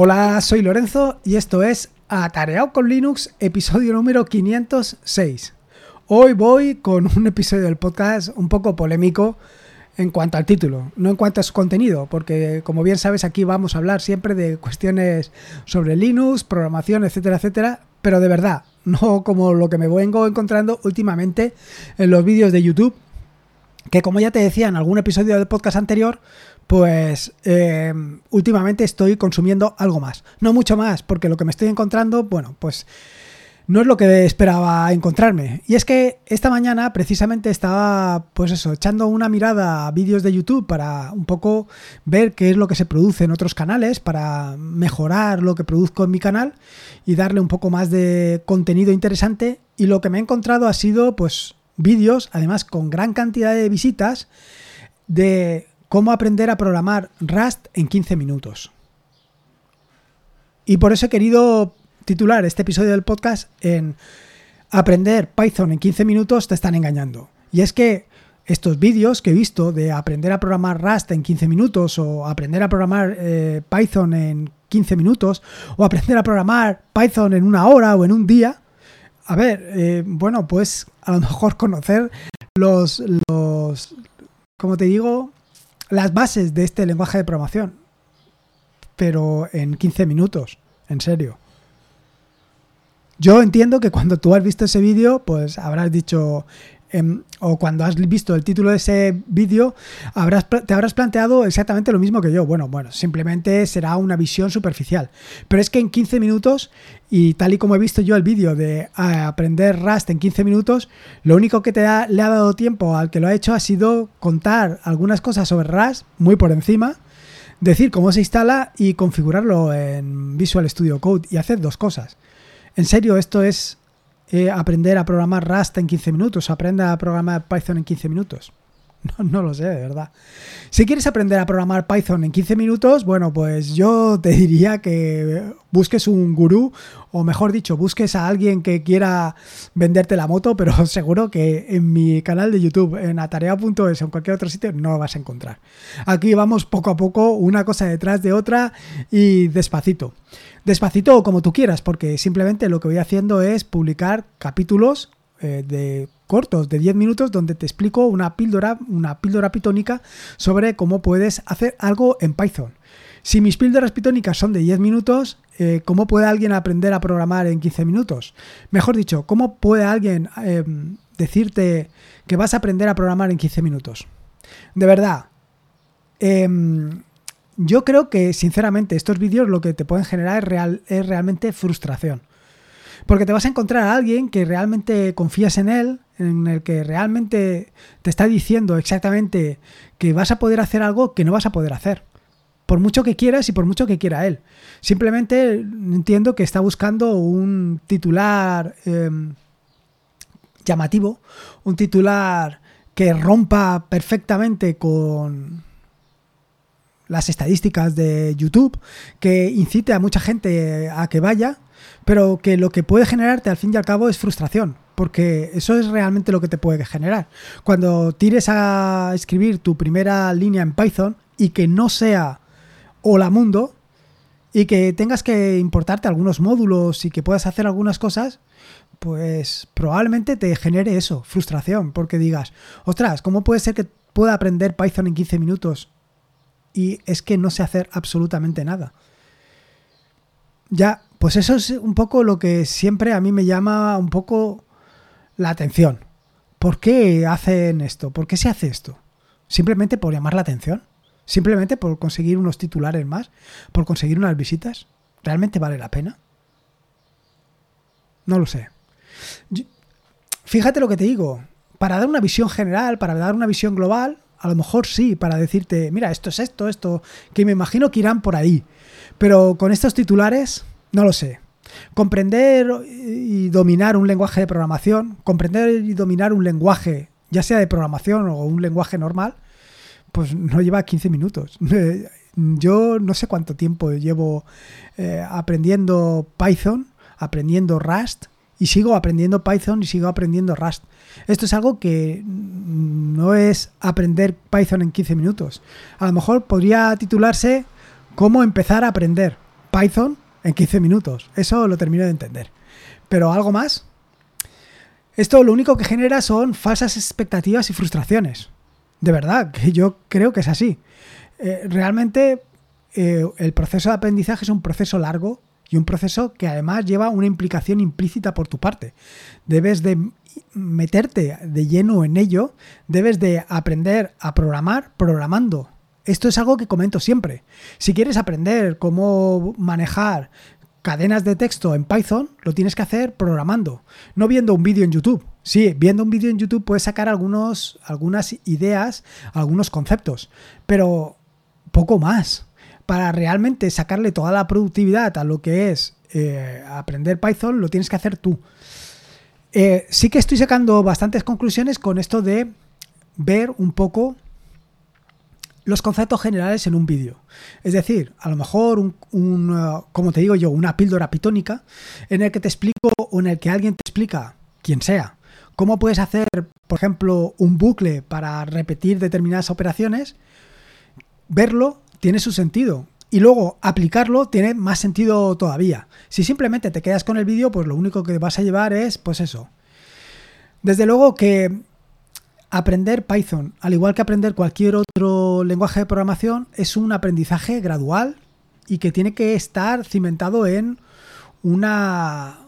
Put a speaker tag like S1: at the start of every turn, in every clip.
S1: Hola, soy Lorenzo y esto es Atareado con Linux, episodio número 506. Hoy voy con un episodio del podcast un poco polémico en cuanto al título, no en cuanto a su contenido, porque como bien sabes aquí vamos a hablar siempre de cuestiones sobre Linux, programación, etcétera, etcétera, pero de verdad, no como lo que me vengo encontrando últimamente en los vídeos de YouTube, que como ya te decía en algún episodio del podcast anterior, pues eh, últimamente estoy consumiendo algo más. No mucho más, porque lo que me estoy encontrando, bueno, pues no es lo que esperaba encontrarme. Y es que esta mañana precisamente estaba, pues eso, echando una mirada a vídeos de YouTube para un poco ver qué es lo que se produce en otros canales, para mejorar lo que produzco en mi canal y darle un poco más de contenido interesante. Y lo que me he encontrado ha sido, pues, vídeos, además con gran cantidad de visitas, de cómo aprender a programar Rust en 15 minutos. Y por eso he querido titular este episodio del podcast en Aprender Python en 15 minutos te están engañando. Y es que estos vídeos que he visto de aprender a programar Rust en 15 minutos o aprender a programar eh, Python en 15 minutos o aprender a programar Python en una hora o en un día, a ver, eh, bueno, pues a lo mejor conocer los, los, como te digo, las bases de este lenguaje de programación, pero en 15 minutos, en serio. Yo entiendo que cuando tú has visto ese vídeo, pues habrás dicho, em, o cuando has visto el título de ese vídeo, te habrás planteado exactamente lo mismo que yo. Bueno, bueno, simplemente será una visión superficial. Pero es que en 15 minutos, y tal y como he visto yo el vídeo de aprender Rust en 15 minutos, lo único que te le ha dado tiempo al que lo ha hecho ha sido contar algunas cosas sobre Rust muy por encima decir cómo se instala y configurarlo en Visual Studio Code y hacer dos cosas. En serio, esto es eh, aprender a programar Rust en 15 minutos, aprender a programar Python en 15 minutos. No, no, lo sé, de verdad. Si quieres aprender a programar Python en 15 minutos, bueno, pues yo te diría que busques un gurú, o mejor dicho, busques a alguien que quiera venderte la moto, pero seguro que en mi canal de YouTube, en atarea.es o en cualquier otro sitio, no lo vas a encontrar. Aquí vamos poco a poco, una cosa detrás de otra y despacito. Despacito o como tú quieras, porque simplemente lo que voy haciendo es publicar capítulos eh, de cortos de 10 minutos donde te explico una píldora, una píldora pitónica sobre cómo puedes hacer algo en Python. Si mis píldoras pitónicas son de 10 minutos, eh, ¿cómo puede alguien aprender a programar en 15 minutos? Mejor dicho, ¿cómo puede alguien em, decirte que vas a aprender a programar en 15 minutos? De verdad, em, yo creo que sinceramente estos vídeos lo que te pueden generar es realmente frustración. Porque te vas a encontrar a alguien que realmente confías en él, en el que realmente te está diciendo exactamente que vas a poder hacer algo que no vas a poder hacer. Por mucho que quieras y por mucho que quiera él. Simplemente entiendo que está buscando un titular em, llamativo, un titular que rompa perfectamente con las estadísticas de YouTube, que incite a mucha gente a que vaya pero que lo que puede generarte al fin y al cabo es frustración, porque eso es realmente lo que te puede generar. Cuando tires a escribir tu primera línea en Python y que no sea hola mundo y que tengas que importarte algunos módulos y que puedas hacer algunas cosas, pues probablemente te genere eso, frustración, porque digas, ostras, ¿cómo puede ser que pueda aprender Python en 15 minutos y es que no sé hacer absolutamente nada? Ya pues eso es un poco lo que siempre a mí me llama un poco la atención. ¿Por qué hacen esto? ¿Por qué se hace esto? ¿Simplemente por llamar la atención? ¿Simplemente por conseguir unos titulares más? ¿Por conseguir unas visitas? ¿Realmente vale la pena? No lo sé. fíjate lo que te digo. Para dar una visión general, para dar una visión global, a lo mejor sí, para decirte, mira, esto es esto, esto, que me imagino que irán por ahí. Pero con estos titulares, no lo sé. Comprender y dominar un lenguaje de programación, comprender y dominar un lenguaje, ya sea de programación o un lenguaje normal, pues no lleva 15 minutos. Yo no sé cuánto tiempo llevo eh, aprendiendo Python, aprendiendo Rust, y sigo aprendiendo Python y sigo aprendiendo Rust. Esto es algo que no es aprender Python en 15 minutos. A lo mejor podría titularse Cómo empezar a aprender Python en 15 minutos. Eso lo termino de entender. Pero algo más. Esto lo único que genera son falsas expectativas y frustraciones. De verdad, que yo creo que es así. Eh, realmente eh, el proceso de aprendizaje es un proceso largo y un proceso que además lleva una implicación implícita por tu parte. Debes de meterte de lleno en ello, debes de aprender a programar programando. Esto es algo que comento siempre. Si quieres aprender cómo manejar cadenas de texto en Python, lo tienes que hacer programando, no viendo un vídeo en YouTube. Sí, viendo un vídeo en YouTube puedes sacar algunos, algunas ideas, algunos conceptos, pero poco más. Para realmente sacarle toda la productividad a lo que es eh, aprender Python, lo tienes que hacer tú. Eh, sí que estoy sacando bastantes conclusiones con esto de ver un poco los conceptos generales en un vídeo. Es decir, a lo mejor, un, uh, como te digo yo, una píldora pitónica en el que te explico o en el que alguien te explica, quien sea, cómo puedes hacer, por ejemplo, un bucle para repetir determinadas operaciones, verlo tiene su sentido. Y luego aplicarlo tiene más sentido todavía. Si simplemente te quedas con el vídeo, pues lo único que vas a llevar es, pues eso. Desde luego que Aprender Python, al igual que aprender cualquier otro lenguaje de programación, es un aprendizaje gradual y que tiene que estar cimentado en una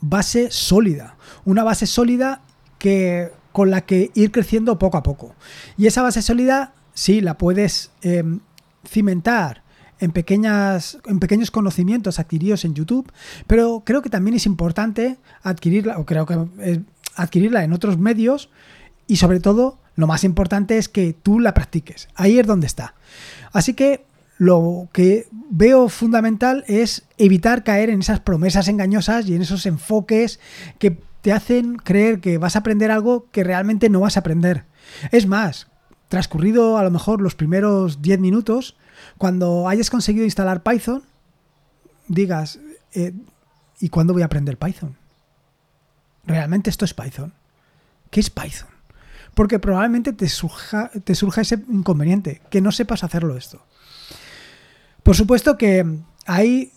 S1: base sólida. Una base sólida que, con la que ir creciendo poco a poco. Y esa base sólida, sí, la puedes em, cimentar en, pequeñas, en pequeños conocimientos adquiridos en YouTube, pero creo que también es importante adquirirla, o creo que adquirirla en otros medios y sobre todo, lo más importante es que tú la practiques. Ahí es donde está. Así que lo que veo fundamental es evitar caer en esas promesas engañosas y en esos enfoques que te hacen creer que vas a aprender algo que realmente no vas a aprender. Es más, transcurrido a lo mejor los primeros 10 minutos, cuando hayas conseguido instalar Python, digas, eh, ¿y cuándo voy a aprender Python? ¿Realmente esto es Python? ¿Qué es Python? Porque probablemente te surja, te surja ese inconveniente, que no sepas hacerlo esto. Por supuesto que hay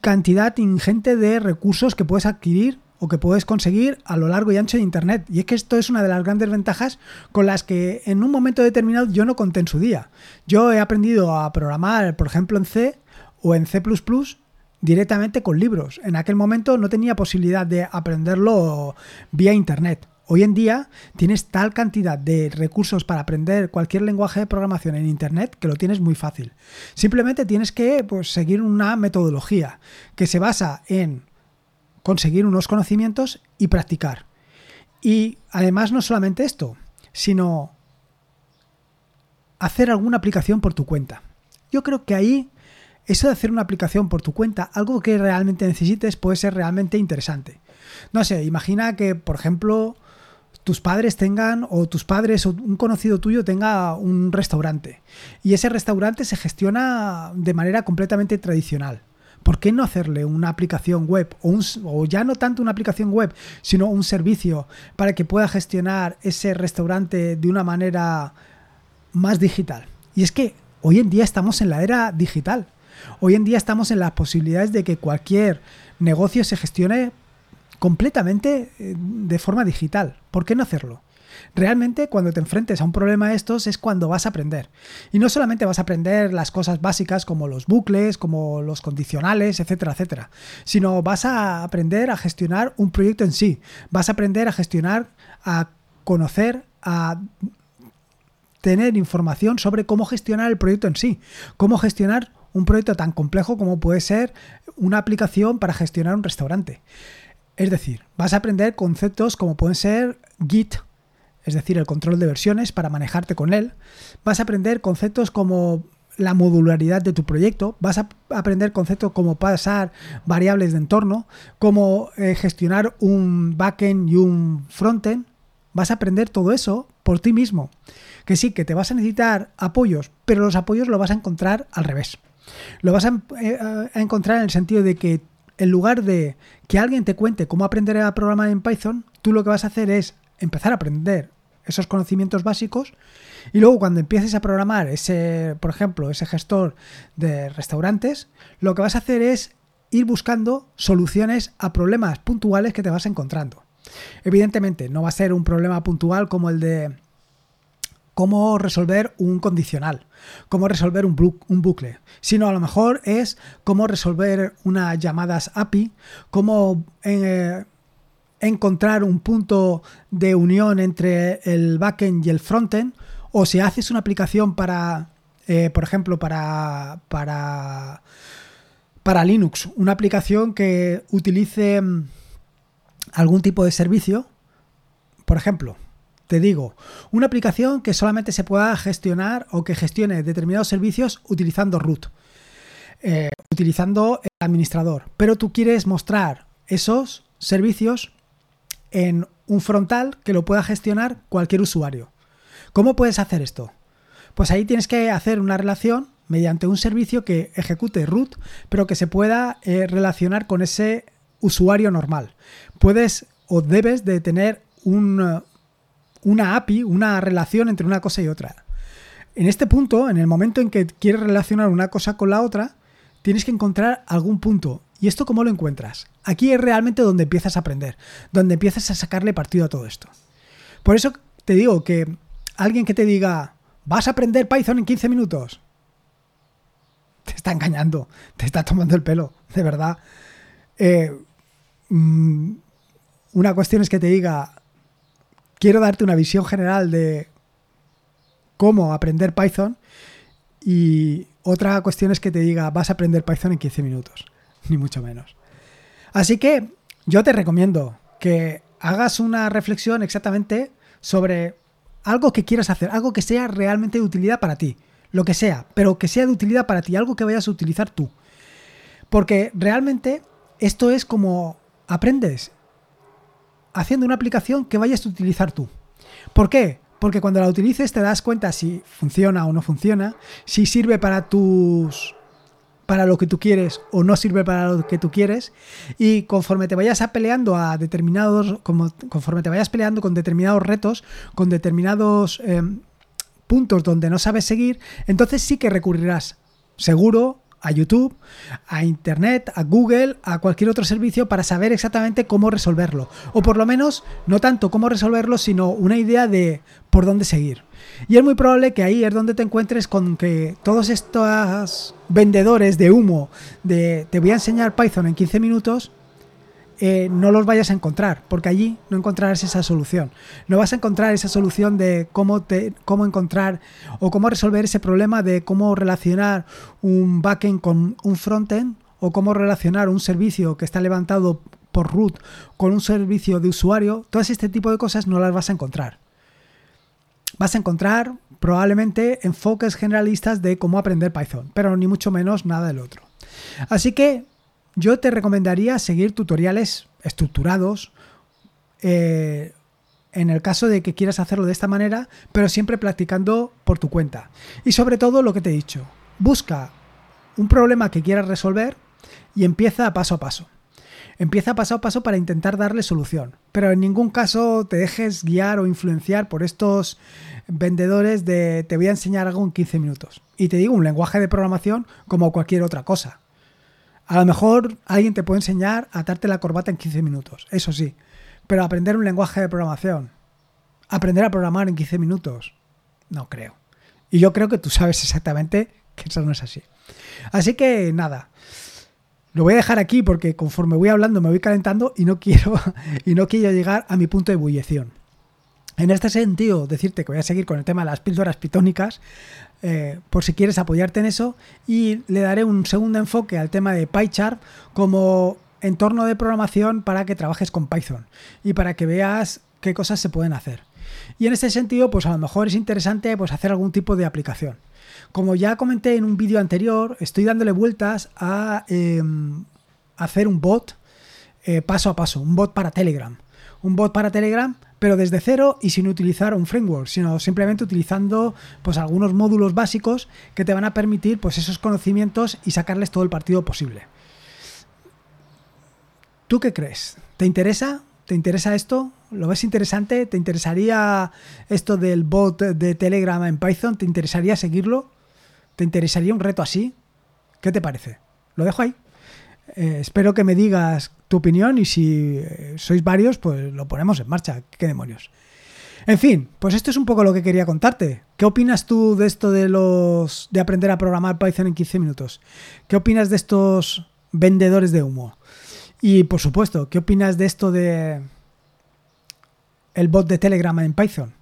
S1: cantidad ingente de recursos que puedes adquirir o que puedes conseguir a lo largo y ancho de Internet. Y es que esto es una de las grandes ventajas con las que en un momento determinado yo no conté en su día. Yo he aprendido a programar, por ejemplo, en C o en C ⁇ directamente con libros. En aquel momento no tenía posibilidad de aprenderlo vía Internet. Hoy en día tienes tal cantidad de recursos para aprender cualquier lenguaje de programación en Internet que lo tienes muy fácil. Simplemente tienes que pues, seguir una metodología que se basa en conseguir unos conocimientos y practicar. Y además no solamente esto, sino hacer alguna aplicación por tu cuenta. Yo creo que ahí eso de hacer una aplicación por tu cuenta, algo que realmente necesites, puede ser realmente interesante. No sé, imagina que, por ejemplo, tus padres tengan o tus padres o un conocido tuyo tenga un restaurante y ese restaurante se gestiona de manera completamente tradicional. ¿Por qué no hacerle una aplicación web o, o ya no tanto una aplicación web, sino un servicio para que pueda gestionar ese restaurante de una manera más digital? Y es que hoy en día estamos en la era digital. Hoy en día estamos en las posibilidades de que cualquier negocio se gestione completamente eh, de forma digital. ¿Por qué no hacerlo? Realmente cuando te enfrentes a un problema de estos es cuando vas a aprender. Y no solamente vas a aprender las cosas básicas como los bucles, como los condicionales, etcétera, etcétera, sino vas a aprender a gestionar un proyecto en sí. Vas a aprender a gestionar, a conocer, a tener información sobre cómo gestionar el proyecto en sí, cómo gestionar un proyecto tan complejo como puede ser una aplicación para gestionar un restaurante. Es decir, vas a aprender conceptos como pueden ser Git, es decir, el control de versiones para manejarte con él. Vas a aprender conceptos como la modularidad de tu proyecto, vas a aprender conceptos como pasar variables de entorno, como eh, gestionar un backend y un frontend. Vas a aprender todo eso por ti mismo. Que sí, que te vas a necesitar apoyos, pero los apoyos lo vas a encontrar al revés. Lo vas a, eh, a encontrar en el sentido de que en lugar de que alguien te cuente cómo aprender a programar en Python, tú lo que vas a hacer es empezar a aprender esos conocimientos básicos y luego cuando empieces a programar ese, por ejemplo, ese gestor de restaurantes, lo que vas a hacer es ir buscando soluciones a problemas puntuales que te vas encontrando. Evidentemente, no va a ser un problema puntual como el de cómo resolver un condicional, cómo resolver un, bucle, sino a lo mejor es cómo resolver unas llamadas API, cómo eh, encontrar un punto de unión entre el backend y el frontend, o si haces una aplicación para, eh, por ejemplo, para, para, para Linux, una aplicación que utilice mm, algún tipo de servicio, por ejemplo, te digo, una aplicación que solamente se pueda gestionar o que gestione determinados servicios utilizando root, eh, utilizando el administrador, pero tú quieres mostrar esos servicios en un frontal que lo pueda gestionar cualquier usuario. ¿Cómo puedes hacer esto? Pues ahí tienes que hacer una relación mediante un servicio que ejecute root, pero que se pueda eh, relacionar con ese usuario normal. Puedes o debes de tener un, una API, una relación entre una cosa y otra. En este punto, en el momento en que quieres relacionar una cosa con la otra, tienes que encontrar algún punto. ¿Y esto cómo lo encuentras? Aquí es realmente donde empiezas a aprender, donde empiezas a sacarle partido a todo esto. Por eso te digo que alguien que te diga, vas a aprender Python en 15 minutos, te está engañando, te está tomando el pelo, de verdad. Eh, mm, una cuestión es que te diga, quiero darte una visión general de cómo aprender Python y otra cuestión es que te diga vas a aprender Python en 15 minutos, ni mucho menos. Así que yo te recomiendo que hagas una reflexión exactamente sobre algo que quieras hacer, algo que sea realmente de utilidad para ti, lo que sea, pero que sea de utilidad para ti, algo que vayas a utilizar tú. Porque realmente esto es como aprendes haciendo una aplicación que vayas a utilizar tú. ¿Por qué? Porque cuando la utilices te das cuenta si funciona o no funciona, si sirve para tus para lo que tú quieres o no sirve para lo que tú quieres y conforme te vayas a peleando a determinados conforme te vayas peleando con determinados retos con determinados em, puntos donde no sabes seguir entonces sí que recurrirás seguro a YouTube, a Internet, a Google, a cualquier otro servicio para saber exactamente cómo resolverlo. O por lo menos, no tanto cómo resolverlo, sino una idea de por dónde seguir. Y es muy probable que ahí es donde te encuentres con que todos estos vendedores de humo de te voy a enseñar Python en 15 minutos, eh, no los vayas a encontrar, porque allí no encontrarás esa solución. No vas a encontrar esa solución de cómo, cómo encontrar o cómo resolver ese problema de cómo relacionar un backend con un frontend o cómo relacionar un servicio que está levantado por root con un servicio de usuario. Todo este tipo de cosas no las vas a encontrar. Vas a encontrar probablemente enfoques generalistas de cómo aprender Python, pero ni mucho menos nada del otro. Así que yo te recomendaría seguir tutoriales estructurados eh, en el caso de que quieras hacerlo de esta manera, pero siempre practicando por tu cuenta. Y sobre todo lo que te he dicho, busca un problema que quieras resolver y empieza paso a paso. Empieza paso a paso para intentar darle solución, pero en ningún caso te dejes guiar o influenciar por estos vendedores de te voy a enseñar algo en 15 minutos. Y te digo, un lenguaje de programación como cualquier otra cosa. A lo mejor alguien te puede enseñar a atarte la corbata en 15 minutos, eso sí. Pero aprender un lenguaje de programación, aprender a programar en 15 minutos, no creo. Y yo creo que tú sabes exactamente que eso no es así. Así que nada. Lo voy a dejar aquí porque conforme voy hablando me voy calentando y no quiero y no quiero llegar a mi punto de ebullición. En este sentido, decirte que voy a seguir con el tema de las píldoras pitónicas, eh, por si quieres apoyarte en eso, y le daré un segundo enfoque al tema de PyChart como entorno de programación para que trabajes con Python y para que veas qué cosas se pueden hacer. Y en este sentido, pues a lo mejor es interesante pues, hacer algún tipo de aplicación. Como ya comenté en un vídeo anterior, estoy dándole vueltas a em, hacer un bot eh, paso a paso, un bot para Telegram. Un bot para Telegram pero desde cero y sin utilizar un framework, sino simplemente utilizando pues algunos módulos básicos que te van a permitir pues esos conocimientos y sacarles todo el partido posible. ¿Tú qué crees? ¿Te interesa? ¿Te interesa esto? ¿Lo ves interesante? ¿Te interesaría esto del bot de Telegram en Python? ¿Te interesaría seguirlo? ¿Te interesaría un reto así? ¿Qué te parece? Lo dejo ahí. Eh, espero que me digas tu opinión y si eh, sois varios, pues lo ponemos en marcha. ¿Qué demonios? En fin, pues esto es un poco lo que quería contarte. ¿Qué opinas tú de esto de los de aprender a programar Python en 15 minutos? ¿Qué opinas de estos vendedores de humo? Y por supuesto, ¿qué opinas de esto de el bot de Telegram en Python?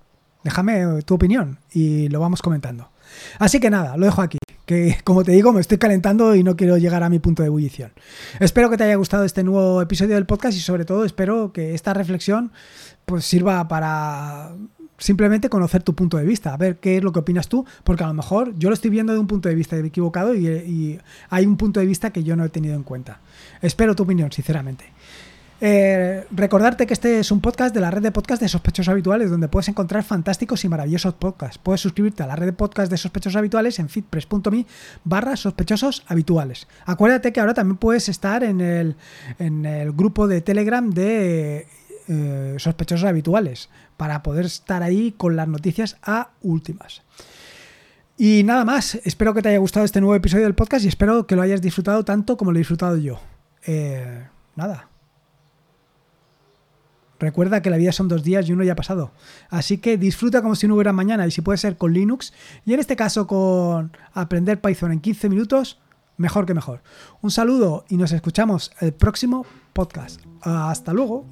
S1: Déjame tu opinión y lo vamos comentando. Así que nada, lo dejo aquí. Que como te digo, me estoy calentando y no quiero llegar a mi punto de ebullición. Espero que te haya gustado este nuevo episodio del podcast y sobre todo espero que esta reflexión pues sirva para simplemente conocer tu punto de vista, a ver qué es lo que opinas tú, porque a lo mejor yo lo estoy viendo de un punto de vista equivocado y, y hay un punto de vista que yo no he tenido en cuenta. Espero tu opinión, sinceramente. Eh, recordarte que este es un podcast de la red de podcast de sospechosos habituales, donde puedes encontrar fantásticos y maravillosos podcasts. Puedes suscribirte a la red de podcast de sospechosos habituales en fitpress.me barra sospechosos habituales. Acuérdate que ahora también puedes estar en el, en el grupo de Telegram de eh, sospechosos habituales para poder estar ahí con las noticias a últimas. Y nada más, espero que te haya gustado este nuevo episodio del podcast y espero que lo hayas disfrutado tanto como lo he disfrutado yo. Eh, nada, Recuerda que la vida son dos días y uno ya ha pasado. Así que disfruta como si no hubiera mañana y si puede ser con Linux y en este caso con aprender Python en 15 minutos, mejor que mejor. Un saludo y nos escuchamos el próximo podcast. Hasta luego.